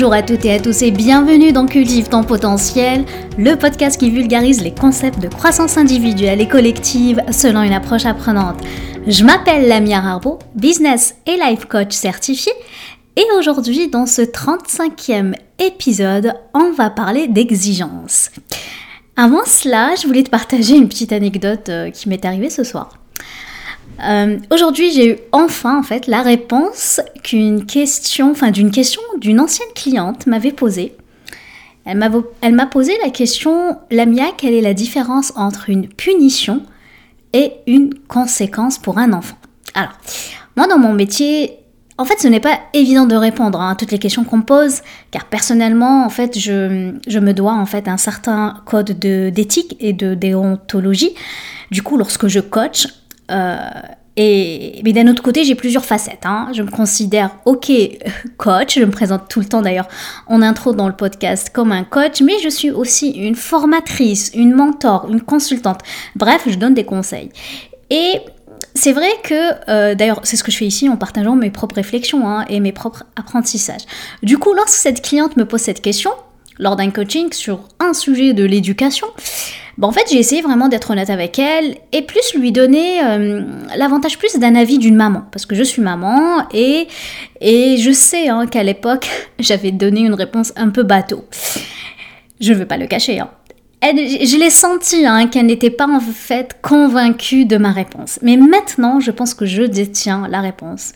Bonjour à toutes et à tous et bienvenue dans Cultive ton potentiel, le podcast qui vulgarise les concepts de croissance individuelle et collective selon une approche apprenante. Je m'appelle Lamia Harbo, business et life coach certifié et aujourd'hui dans ce 35e épisode, on va parler d'exigence. Avant cela, je voulais te partager une petite anecdote euh, qui m'est arrivée ce soir. Euh, aujourd'hui, j'ai eu enfin en fait la réponse d'une question d'une ancienne cliente m'avait posée. Elle m'a posé la question, Lamia, quelle est la différence entre une punition et une conséquence pour un enfant? Alors, moi dans mon métier, en fait, ce n'est pas évident de répondre hein, à toutes les questions qu'on pose, car personnellement, en fait, je, me dois en fait un certain code d'éthique et de déontologie. Du coup, lorsque je coach, et, mais d'un autre côté, j'ai plusieurs facettes. Hein. Je me considère, ok, coach. Je me présente tout le temps d'ailleurs en intro dans le podcast comme un coach, mais je suis aussi une formatrice, une mentor, une consultante. Bref, je donne des conseils. Et c'est vrai que, euh, d'ailleurs, c'est ce que je fais ici en partageant mes propres réflexions hein, et mes propres apprentissages. Du coup, lorsque cette cliente me pose cette question, lors d'un coaching sur un sujet de l'éducation, Bon, en fait, j'ai essayé vraiment d'être honnête avec elle et plus lui donner euh, l'avantage plus d'un avis d'une maman. Parce que je suis maman et, et je sais hein, qu'à l'époque, j'avais donné une réponse un peu bateau. Je ne veux pas le cacher. Hein. je l'ai senti hein, qu'elle n'était pas en fait convaincue de ma réponse. Mais maintenant, je pense que je détiens la réponse.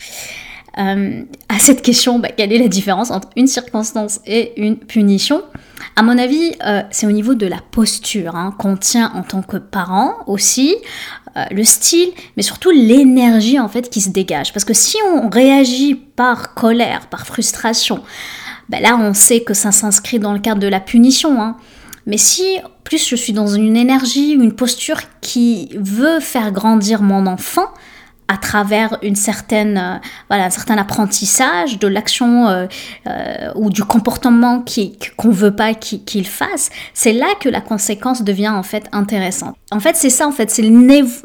Euh, à cette question, bah, quelle est la différence entre une circonstance et une punition? À mon avis, euh, c'est au niveau de la posture hein, qu'on tient en tant que parent aussi, euh, le style, mais surtout l'énergie en fait qui se dégage. Parce que si on réagit par colère, par frustration, bah, là on sait que ça s'inscrit dans le cadre de la punition. Hein. Mais si plus je suis dans une énergie, une posture qui veut faire grandir mon enfant, à travers une certaine, euh, voilà, un certain apprentissage de l'action euh, euh, ou du comportement qu'on ne veut pas qu'il fasse, c'est là que la conséquence devient en fait intéressante. En fait, c'est ça, en fait, c'est le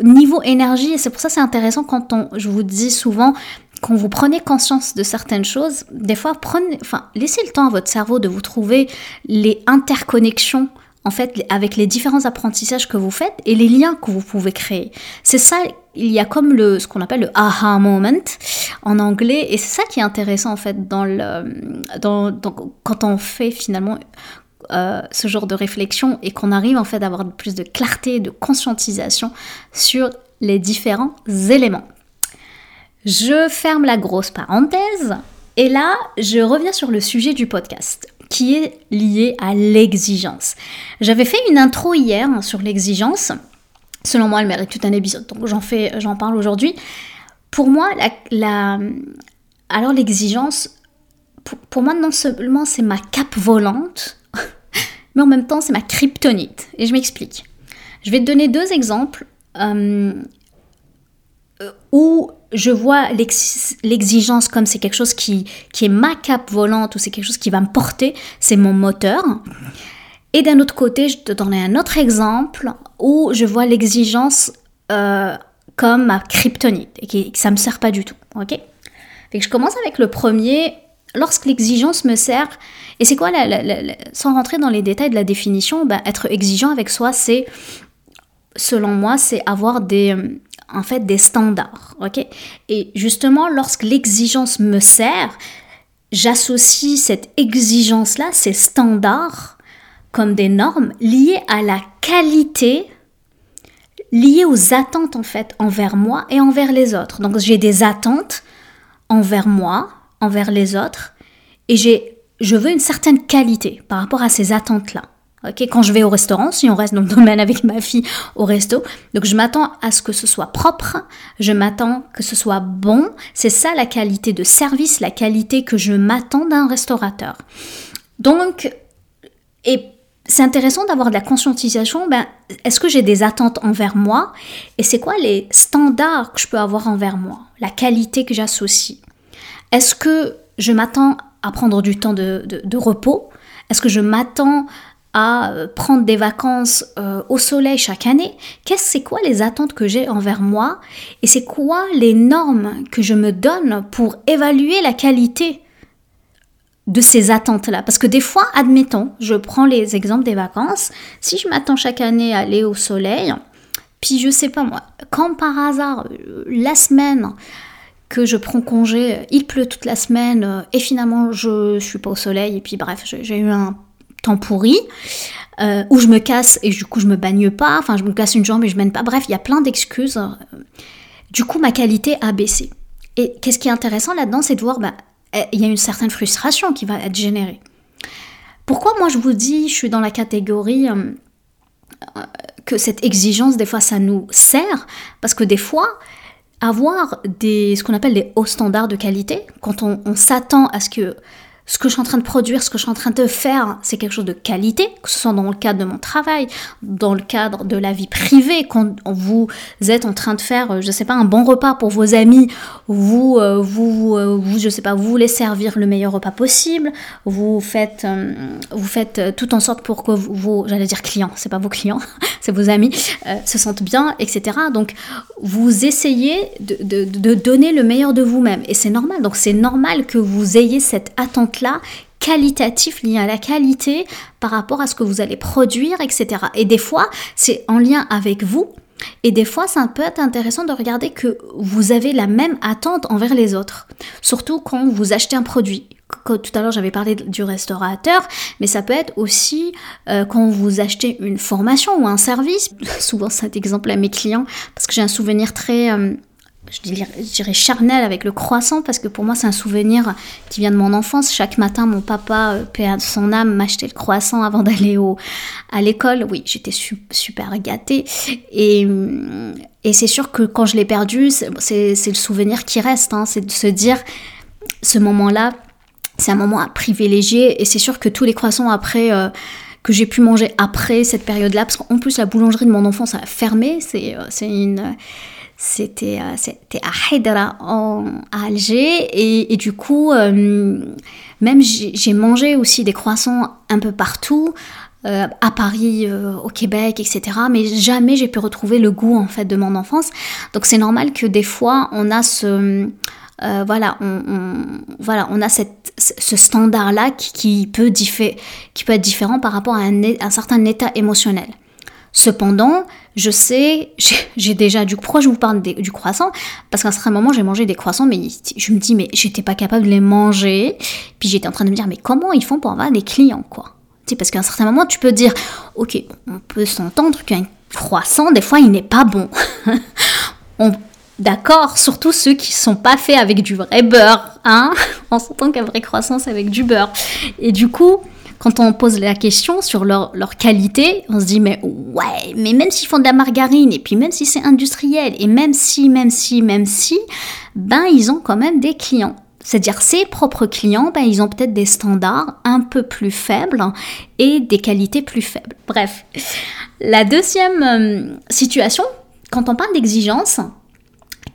niveau énergie et c'est pour ça c'est intéressant quand on, je vous dis souvent, quand vous prenez conscience de certaines choses, des fois, prenez, enfin, laissez le temps à votre cerveau de vous trouver les interconnexions en fait, avec les différents apprentissages que vous faites et les liens que vous pouvez créer. C'est ça, il y a comme le, ce qu'on appelle le aha moment en anglais, et c'est ça qui est intéressant en fait dans le, quand on fait finalement euh, ce genre de réflexion et qu'on arrive en fait d'avoir plus de clarté, de conscientisation sur les différents éléments. Je ferme la grosse parenthèse et là, je reviens sur le sujet du podcast qui est lié à l'exigence. J'avais fait une intro hier sur l'exigence. Selon moi, elle mérite tout un épisode, donc j'en fais, j'en parle aujourd'hui. Pour moi, alors l'exigence, pour, moi, non seulement c'est ma cape volante, mais en même temps c'est ma kryptonite. Et je m'explique. Je vais te donner deux exemples euh, où je vois l'exigence comme c'est quelque chose qui, qui est ma cape volante ou c'est quelque chose qui va me porter, c'est mon moteur. Et d'un autre côté, je te donnerai un autre exemple où je vois l'exigence euh, comme ma kryptonite et que ça me sert pas du tout. Ok? Que je commence avec le premier. Lorsque l'exigence me sert, et c'est quoi, sans rentrer dans les détails de la définition, ben, être exigeant avec soi, c'est, selon moi, c'est avoir des, en fait des standards, ok? Et justement, lorsque l'exigence me sert, j'associe cette exigence-là, ces standards, comme des normes liées à la qualité, liées aux attentes en fait envers moi et envers les autres. Donc j'ai des attentes envers moi, envers les autres, et j'ai, je veux une certaine qualité par rapport à ces attentes-là quand je vais au restaurant, si on reste dans le domaine avec ma fille au resto, donc je m'attends à ce que ce soit propre, je m'attends que ce soit bon. C'est ça la qualité de service, la qualité que je m'attends d'un restaurateur. Donc, et c'est intéressant d'avoir de la conscientisation. Ben, est-ce que j'ai des attentes envers moi? Et c'est quoi les standards que je peux avoir envers moi? La qualité que j'associe? Est-ce que je m'attends à prendre du temps de repos? Est-ce que je m'attends à euh, prendre des vacances euh, au soleil chaque année, qu'est-ce c'est quoi les attentes que j'ai envers moi et c'est quoi les normes que je me donne pour évaluer la qualité de ces attentes-là? Parce que des fois, admettons, je prends les exemples des vacances, si je m'attends chaque année à aller au soleil, puis je sais pas moi, quand par hasard, euh, la semaine que je prends congé, il pleut toute la semaine, et finalement je suis pas au soleil, et puis bref, j'ai eu un temps pourri, euh, où je me casse et du coup je me bagne pas, enfin je me casse une jambe et je mène pas, bref, il y a plein d'excuses. Du coup, ma qualité a baissé. Et qu'est-ce qui est intéressant là-dedans, c'est de voir, bah, eh, il y a une certaine frustration qui va être générée. Pourquoi moi je vous dis, je suis dans la catégorie euh, que cette exigence, des fois, ça nous sert, parce que des fois, avoir des, ce qu'on appelle des hauts standards de qualité, quand on s'attend à ce que ce que je suis en train de produire, ce que je suis en train de faire, c'est quelque chose de qualité, que ce soit dans le cadre de mon travail, dans le cadre de la vie privée, quand vous êtes en train de faire, euh, je sais pas, un bon repas pour vos amis, vous, euh, vous, euh, vous, je sais pas, vous voulez servir le meilleur repas possible, vous faites, vous faites tout en sorte pour que vos, j'allais dire clients, c'est pas vos clients, c'est vos amis, se sentent bien, etc. Donc, vous essayez de, de, de donner le meilleur de vous-même, et c'est normal. Donc, c'est normal que vous ayez cette attente là qualitatif lié à la qualité par rapport à ce que vous allez produire, etc. Et des fois, c'est en lien avec vous. Et des fois, ça peut être intéressant de regarder que vous avez la même attente envers les autres. Surtout quand vous achetez un produit. tout à l'heure, j'avais parlé du restaurateur, mais ça peut être aussi euh, quand vous achetez une formation ou un service. Souvent, cet exemple à mes clients, parce que j'ai un souvenir très... Euh, je dirais, charnel avec le croissant parce que pour moi c'est un souvenir qui vient de mon enfance. Chaque matin, mon papa, euh, paix son âme, m'achetait le croissant avant d'aller au, à l'école. Oui, j'étais super gâtée. Et, mm, et c'est sûr que quand je l'ai perdu, c'est le souvenir qui reste. Hein. c'est de se dire, ce moment-là, c'est un moment à privilégier. Et c'est sûr que tous les croissants après... Euh, que j'ai pu manger après cette période-là, parce qu'en plus la boulangerie de mon enfance a fermé, c'est euh, une c'était euh, c'était à Haidara en à Alger et, du coup euh, même j'ai mangé aussi des croissants un peu partout euh, à Paris, au Québec, etc. Mais jamais j'ai pu retrouver le goût en fait de mon enfance. Donc c'est normal que des fois on a ce voilà, on, voilà, on a cette, ce standard-là qui, peut qui peut être différent par rapport à un certain état émotionnel. Cependant, je sais, j'ai déjà du pourquoi je vous parle du croissant? Parce qu'à un certain moment j'ai mangé des croissants mais je me dis mais j'étais pas capable de les manger. Puis j'étais en train de me dire mais comment ils font pour avoir des clients quoi? Tu sais, parce qu'à un certain moment tu peux dire ok on peut s'entendre qu'un croissant des fois il n'est pas bon. D'accord, surtout ceux qui sont pas faits avec du vrai beurre, hein? On s'entend qu'un vrai croissant c'est avec du beurre. Et du coup, quand on pose la question sur leur, qualité, on se dit mais ouais, mais même s'ils font de la margarine et puis même si c'est industriel et même si, même si, même si, ben ils ont quand même des clients. C'est-à-dire ses propres clients, ben, ils ont peut-être des standards un peu plus faibles et des qualités plus faibles. Bref, la deuxième euh, situation, quand on parle d'exigence,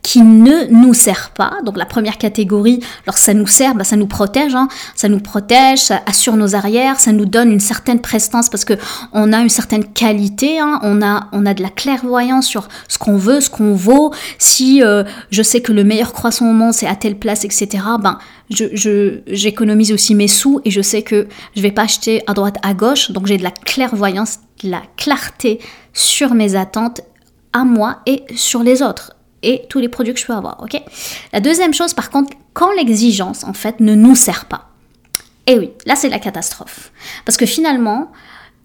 qui ne nous sert pas. Donc la première catégorie, alors ça nous sert, bah, ça nous protège, hein. ça nous protège, ça assure nos arrières, ça nous donne une certaine prestance parce que on a une certaine qualité, hein. on a on a de la clairvoyance sur ce qu'on veut, ce qu'on vaut. Si euh, je sais que le meilleur croissant au monde c'est à telle place, etc. Ben je, j'économise aussi mes sous et je sais que je vais pas acheter à droite à gauche, donc j'ai de la clairvoyance, de la clarté sur mes attentes à moi et sur les autres et tous les produits que je peux avoir, ok? La deuxième chose, par contre, quand l'exigence, en fait, ne nous sert pas. Et eh oui, là, c'est la catastrophe. Parce que finalement,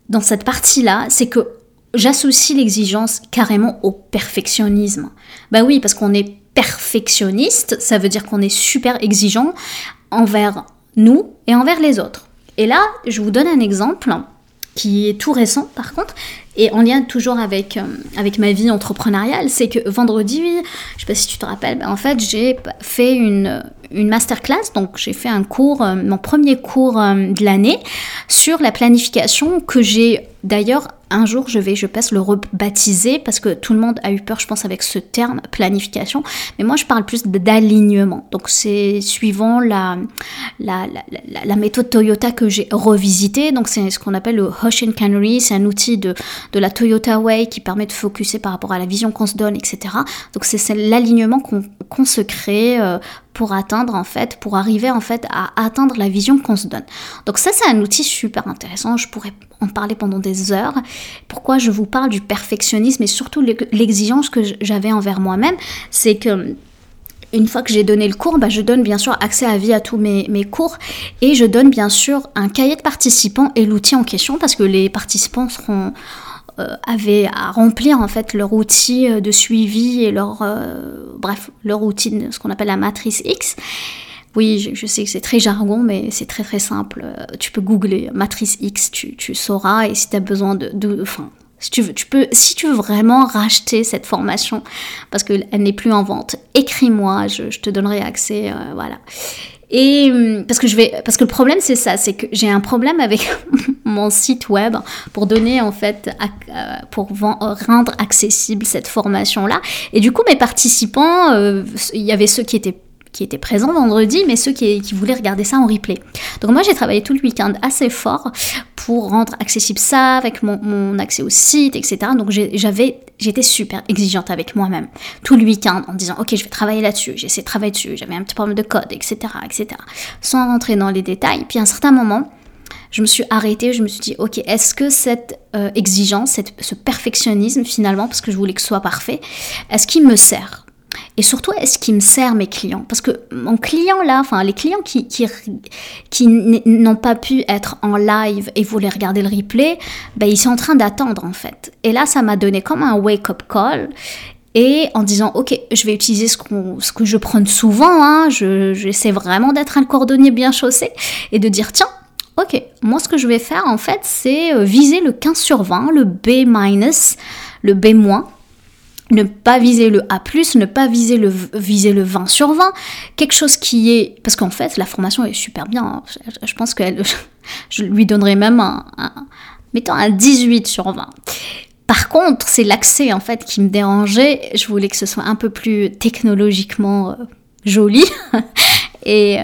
dans cette partie-là, c'est que j'associe l'exigence carrément au perfectionnisme. Ben oui, parce qu'on est perfectionniste, ça veut dire qu'on est super exigeant envers nous et envers les autres. Et là, je vous donne un exemple qui est tout récent par contre, et en lien toujours avec, euh, avec ma vie entrepreneuriale, c'est que vendredi, je sais pas si tu te rappelles, ben, en fait j'ai fait une, une masterclass, donc j'ai fait un cours, euh, mon premier cours euh, de l'année, sur la planification que j'ai d'ailleurs, un jour, je vais, je passe le rebaptiser parce que tout le monde a eu peur, je pense, avec ce terme planification. Mais moi, je parle plus d'alignement. Donc, c'est suivant la, la, la, la, méthode Toyota que j'ai revisitée. Donc, c'est ce qu'on appelle le Hoshin Canary. C'est un outil de, de la Toyota Way qui permet de focuser par rapport à la vision qu'on se donne, etc. Donc, c'est l'alignement qu'on se crée euh, pour atteindre en fait, pour arriver en fait à atteindre la vision qu'on se donne. Donc ça c'est un outil super intéressant, je pourrais en parler pendant des heures. Pourquoi je vous parle du perfectionnisme et surtout l'exigence que j'avais envers moi-même, c'est que une fois que j'ai donné le cours, bah, je donne bien sûr accès à vie à tous mes, mes, cours et je donne bien sûr un cahier de participants et l'outil en question parce que les participants seront euh, avaient à remplir en fait leur outil euh, de suivi et leur euh, bref leur outil ce qu'on appelle la matrice X oui, je, sais que c'est très jargon, mais c'est très très simple. Tu peux googler matrice X, tu, sauras. Et si tu as besoin de, de, enfin, si tu veux, vraiment racheter cette formation, parce qu'elle n'est plus en vente, écris-moi, je, te donnerai accès, voilà. Et hum, parce que je vais, parce que le problème c'est ça, c'est que j'ai un problème avec mon site web pour donner en fait, euh, pour rendre accessible cette formation là. Et du coup, mes participants, euh, il y avait ceux qui étaient qui étaient présents vendredi, mais ceux qui, voulaient regarder ça en replay. Donc moi j'ai travaillé tout le week-end assez fort pour rendre accessible ça avec mon, mon accès au site, etc. Donc j'avais j'étais super exigeante avec moi-même tout le week-end en disant ok je vais travailler là-dessus, j'essaie de travailler dessus, j'avais un petit problème de code, etc., etc. Sans rentrer dans les détails. Puis à un certain moment, je me suis arrêtée, je me suis dit ok est-ce que cette euh, exigence, cette, ce perfectionnisme finalement, parce que je voulais que ce soit parfait, est-ce qu'il me sert? Et surtout, est-ce qu'il me sert mes clients? Parce que mon client là, enfin les clients qui, qui, qui n'ont pas pu être en live et voulaient regarder le replay, ben, ils sont en train d'attendre en fait. Et là, ça m'a donné comme un wake-up call. Et en disant, ok, je vais utiliser ce, ce que je prends souvent, hein, j'essaie vraiment d'être un cordonnier bien chaussé, et de dire, tiens, ok, moi ce que je vais faire en fait, c'est euh, viser le 15 sur 20, le B-, le B-, ne pas viser le A+, ne pas viser le, viser le 20 sur 20, quelque chose qui est... Parce qu'en fait, la formation est super bien, hein. je, pense que je lui donnerais même un, mettons un 18 sur 20. Par contre, c'est l'accès en fait qui me dérangeait, je voulais que ce soit un peu plus technologiquement euh, joli. et,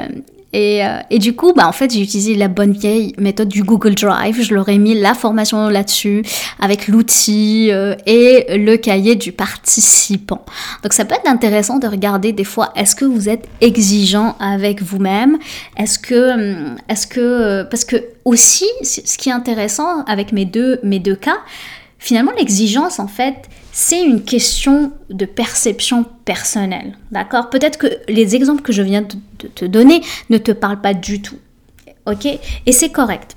euh, et, du coup, bah, en fait, j'ai utilisé la bonne vieille méthode du Google Drive. Je leur ai mis la formation là-dessus avec l'outil euh, et le cahier du participant. Donc, ça peut être intéressant de regarder des fois, est-ce que vous êtes exigeant avec vous-même? Est-ce que, hum, est-ce que, euh, parce que aussi, ce qui est intéressant avec mes deux, mes deux cas, finalement, l'exigence, en fait, c'est une question de perception personnelle. D'accord? Peut-être que les exemples que je viens de te donner ne te parlent pas du tout. Ok? Et c'est correct.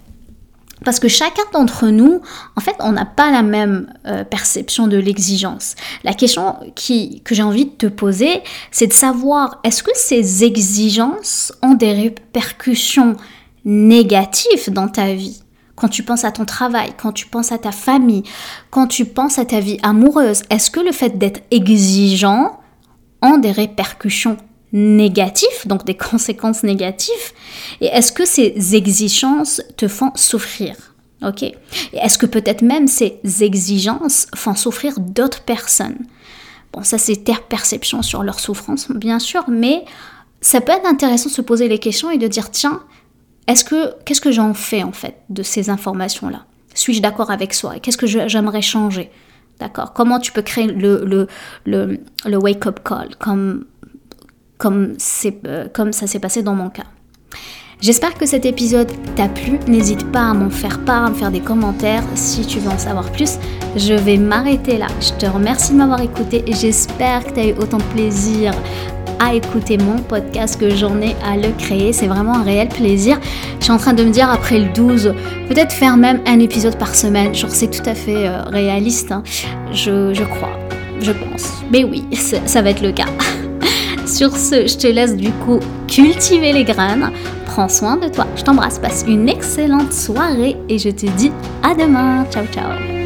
Parce que chacun d'entre nous, en fait, on n'a pas la même euh, perception de l'exigence. La question qui, que j'ai envie de te poser, c'est de savoir, est-ce que ces exigences ont des répercussions négatives dans ta vie? Quand tu penses à ton travail, quand tu penses à ta famille, quand tu penses à ta vie amoureuse, est-ce que le fait d'être exigeant a des répercussions négatives, donc des conséquences négatives Et est-ce que ces exigences te font souffrir Ok? Et est-ce que peut-être même ces exigences font souffrir d'autres personnes? Bon, ça c'est ta perception sur leur souffrance, bien sûr, mais ça peut être intéressant de se poser les questions et de dire tiens, est-ce que qu'est-ce que j'en fais en fait de ces informations là Suis-je d'accord avec soi? Qu'est-ce que j'aimerais changer? D'accord? Comment tu peux créer le, le, le, wake-up call? Comme, comme, euh, comme ça s'est passé dans mon cas J'espère que cet épisode t'a plu. N'hésite pas à m'en faire part, à me faire des commentaires si tu veux en savoir plus. Je vais m'arrêter là. Je te remercie de m'avoir écouté et j'espère que tu as eu autant de plaisir à écouter mon podcast que j'en ai à le créer. C'est vraiment un réel plaisir. Je suis en train de me dire après le 12, peut-être faire même un épisode par semaine. Genre c'est tout à fait euh, réaliste. Hein. Je, je, crois, je pense. Mais oui, ça va être le cas. Sur ce, je te laisse du coup cultiver les graines. Prends soin de toi. Je t'embrasse. Passe une excellente soirée et je te dis à demain. Ciao ciao.